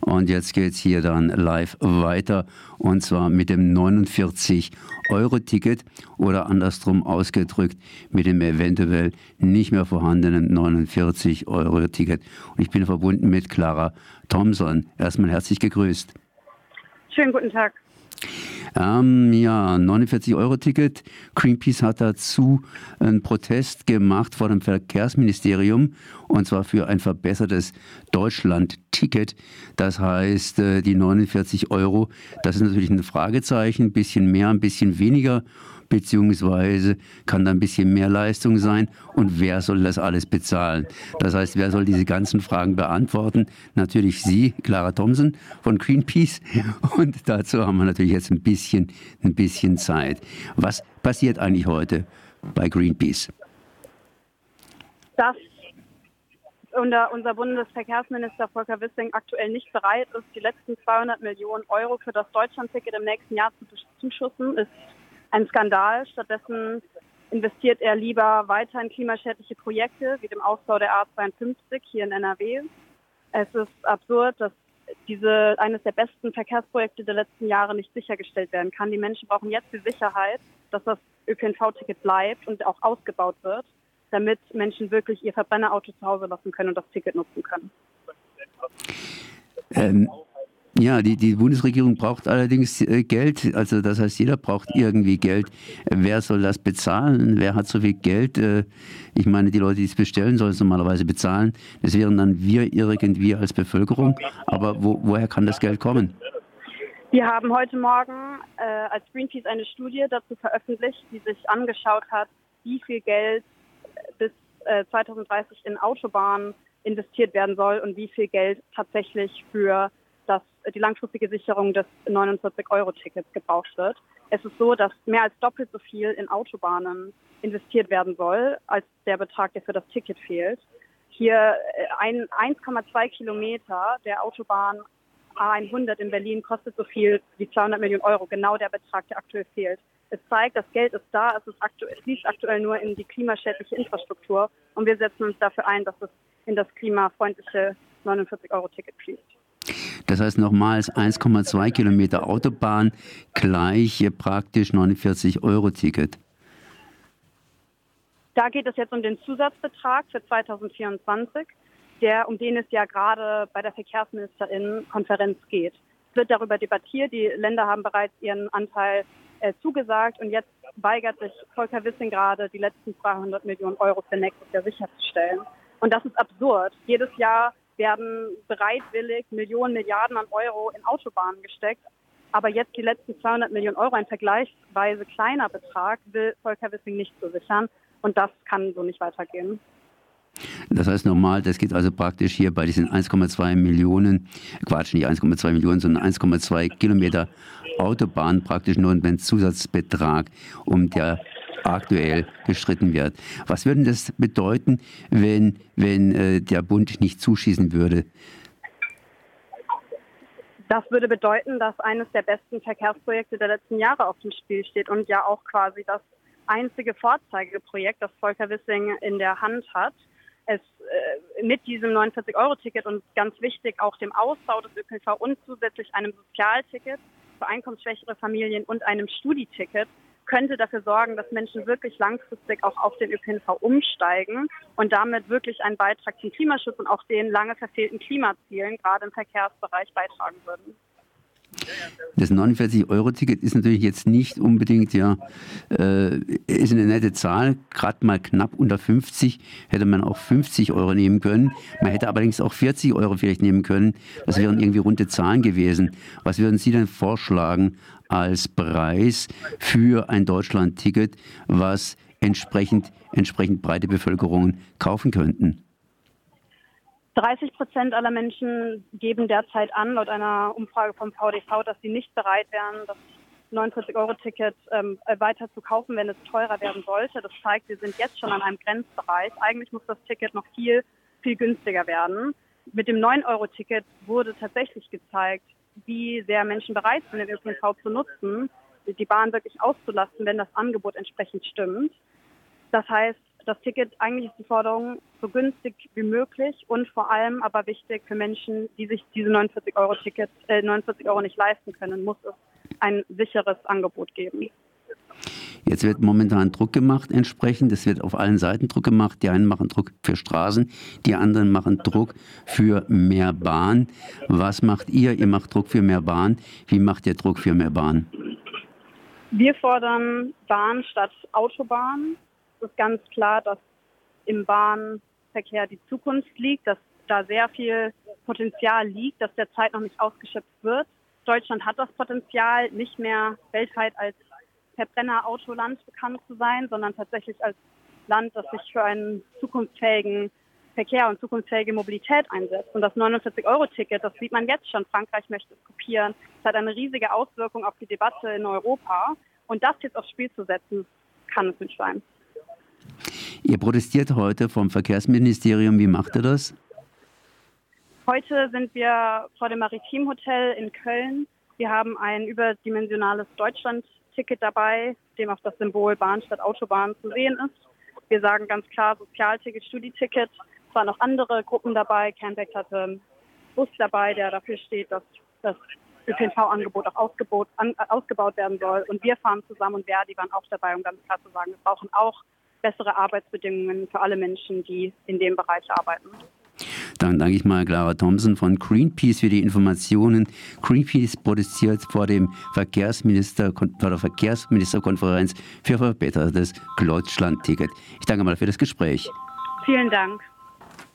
Und jetzt geht es hier dann live weiter und zwar mit dem 49-Euro-Ticket oder andersrum ausgedrückt mit dem eventuell nicht mehr vorhandenen 49-Euro-Ticket. Und ich bin verbunden mit Clara Thompson. Erstmal herzlich gegrüßt. Schönen guten Tag. Ähm, ja, 49-Euro-Ticket. Greenpeace hat dazu einen Protest gemacht vor dem Verkehrsministerium und zwar für ein verbessertes Deutschland-Ticket. Das heißt, äh, die 49 Euro, das ist natürlich ein Fragezeichen, ein bisschen mehr, ein bisschen weniger beziehungsweise kann da ein bisschen mehr Leistung sein und wer soll das alles bezahlen? Das heißt, wer soll diese ganzen Fragen beantworten? Natürlich Sie, Clara Thompson von Greenpeace und dazu haben wir natürlich jetzt ein bisschen, ein bisschen Zeit. Was passiert eigentlich heute bei Greenpeace? Dass unser, unser Bundesverkehrsminister Volker Wissing aktuell nicht bereit ist, die letzten 200 Millionen Euro für das Deutschlandticket im nächsten Jahr zu zuschussen, ist ein Skandal. Stattdessen investiert er lieber weiter in klimaschädliche Projekte wie dem Ausbau der A52 hier in NRW. Es ist absurd, dass diese eines der besten Verkehrsprojekte der letzten Jahre nicht sichergestellt werden kann. Die Menschen brauchen jetzt die Sicherheit, dass das ÖPNV-Ticket bleibt und auch ausgebaut wird, damit Menschen wirklich ihr Verbrennerauto zu Hause lassen können und das Ticket nutzen können. Ähm, ja, die, die Bundesregierung braucht allerdings äh, Geld. Also das heißt, jeder braucht irgendwie Geld. Wer soll das bezahlen? Wer hat so viel Geld? Äh, ich meine, die Leute, die es bestellen, sollen es normalerweise bezahlen. Das wären dann wir irgendwie als Bevölkerung. Aber wo, woher kann das Geld kommen? Wir haben heute Morgen äh, als Greenpeace eine Studie dazu veröffentlicht, die sich angeschaut hat, wie viel Geld bis äh, 2030 in Autobahnen investiert werden soll und wie viel Geld tatsächlich für dass die langfristige Sicherung des 49-Euro-Tickets gebraucht wird. Es ist so, dass mehr als doppelt so viel in Autobahnen investiert werden soll, als der Betrag, der für das Ticket fehlt. Hier 1,2 äh, Kilometer der Autobahn A100 in Berlin kostet so viel wie 200 Millionen Euro, genau der Betrag, der aktuell fehlt. Es zeigt, das Geld ist da, es, ist aktuell, es fließt aktuell nur in die klimaschädliche Infrastruktur und wir setzen uns dafür ein, dass es in das klimafreundliche 49-Euro-Ticket fließt. Das heißt nochmals 1,2 Kilometer Autobahn gleich praktisch 49 Euro Ticket. Da geht es jetzt um den Zusatzbetrag für 2024, der, um den es ja gerade bei der Verkehrsministerinnenkonferenz geht. Es wird darüber debattiert. Die Länder haben bereits ihren Anteil äh, zugesagt und jetzt weigert sich Volker Wissing gerade, die letzten 200 Millionen Euro für nächstes Jahr sicherzustellen. Und das ist absurd. Jedes Jahr werden bereitwillig Millionen, Milliarden an Euro in Autobahnen gesteckt. Aber jetzt die letzten 200 Millionen Euro, ein vergleichsweise kleiner Betrag, will Volker Wissing nicht zusichern. Und das kann so nicht weitergehen. Das heißt normal, das geht also praktisch hier bei diesen 1,2 Millionen, Quatsch, nicht 1,2 Millionen, sondern 1,2 Kilometer Autobahn praktisch nur ein Zusatzbetrag, um der aktuell gestritten wird. Was würde das bedeuten, wenn, wenn äh, der Bund nicht zuschießen würde? Das würde bedeuten, dass eines der besten Verkehrsprojekte der letzten Jahre auf dem Spiel steht und ja auch quasi das einzige Vorzeigeprojekt, das Volker Wissing in der Hand hat. Es äh, mit diesem 49-Euro-Ticket und ganz wichtig auch dem Ausbau des ÖPNV und zusätzlich einem Sozialticket für einkommensschwächere Familien und einem Studieticket könnte dafür sorgen, dass Menschen wirklich langfristig auch auf den ÖPNV umsteigen und damit wirklich einen Beitrag zum Klimaschutz und auch den lange verfehlten Klimazielen gerade im Verkehrsbereich beitragen würden. Das 49-Euro-Ticket ist natürlich jetzt nicht unbedingt, ja, äh, ist eine nette Zahl, gerade mal knapp unter 50, hätte man auch 50 Euro nehmen können. Man hätte allerdings auch 40 Euro vielleicht nehmen können. Das wären irgendwie runde Zahlen gewesen. Was würden Sie denn vorschlagen als Preis für ein Deutschland-Ticket, was entsprechend, entsprechend breite Bevölkerungen kaufen könnten? 30 Prozent aller Menschen geben derzeit an, laut einer Umfrage vom VDV, dass sie nicht bereit wären, das 49-Euro-Ticket ähm, weiter zu kaufen, wenn es teurer werden sollte. Das zeigt, wir sind jetzt schon an einem Grenzbereich. Eigentlich muss das Ticket noch viel, viel günstiger werden. Mit dem 9-Euro-Ticket wurde tatsächlich gezeigt, wie sehr Menschen bereit sind, den ÖPNV zu nutzen, die Bahn wirklich auszulasten, wenn das Angebot entsprechend stimmt. Das heißt, das Ticket, eigentlich ist die Forderung so günstig wie möglich und vor allem aber wichtig für Menschen, die sich diese 49 Euro Ticket, äh, 49 Euro nicht leisten können, muss es ein sicheres Angebot geben. Jetzt wird momentan Druck gemacht entsprechend. Es wird auf allen Seiten Druck gemacht. Die einen machen Druck für Straßen, die anderen machen Druck für mehr Bahn. Was macht ihr? Ihr macht Druck für mehr Bahn. Wie macht ihr Druck für mehr Bahn? Wir fordern Bahn statt Autobahn. Ist ganz klar, dass im Bahnverkehr die Zukunft liegt, dass da sehr viel Potenzial liegt, das derzeit noch nicht ausgeschöpft wird. Deutschland hat das Potenzial, nicht mehr weltweit als Verbrennerautoland bekannt zu sein, sondern tatsächlich als Land, das sich für einen zukunftsfähigen Verkehr und zukunftsfähige Mobilität einsetzt. Und das 49-Euro-Ticket, das sieht man jetzt schon, Frankreich möchte es kopieren. Es hat eine riesige Auswirkung auf die Debatte in Europa. Und das jetzt aufs Spiel zu setzen, kann es nicht sein. Ihr protestiert heute vom Verkehrsministerium. Wie macht ihr das? Heute sind wir vor dem Maritimhotel in Köln. Wir haben ein überdimensionales Deutschland-Ticket dabei, dem auch das Symbol Bahn statt Autobahn zu sehen ist. Wir sagen ganz klar Sozialticket, Studieticket. Es waren noch andere Gruppen dabei. Campback hatte einen Bus dabei, der dafür steht, dass das ÖPNV-Angebot auch ausgebaut werden soll. Und wir fahren zusammen und Verdi waren auch dabei, um ganz klar zu sagen, wir brauchen auch bessere Arbeitsbedingungen für alle Menschen, die in dem Bereich arbeiten. Dann danke ich mal Clara Thompson von Greenpeace für die Informationen. Greenpeace protestiert vor dem Verkehrsminister, vor der Verkehrsministerkonferenz für verbessertes Deutschland-Ticket. Ich danke mal für das Gespräch. Vielen Dank.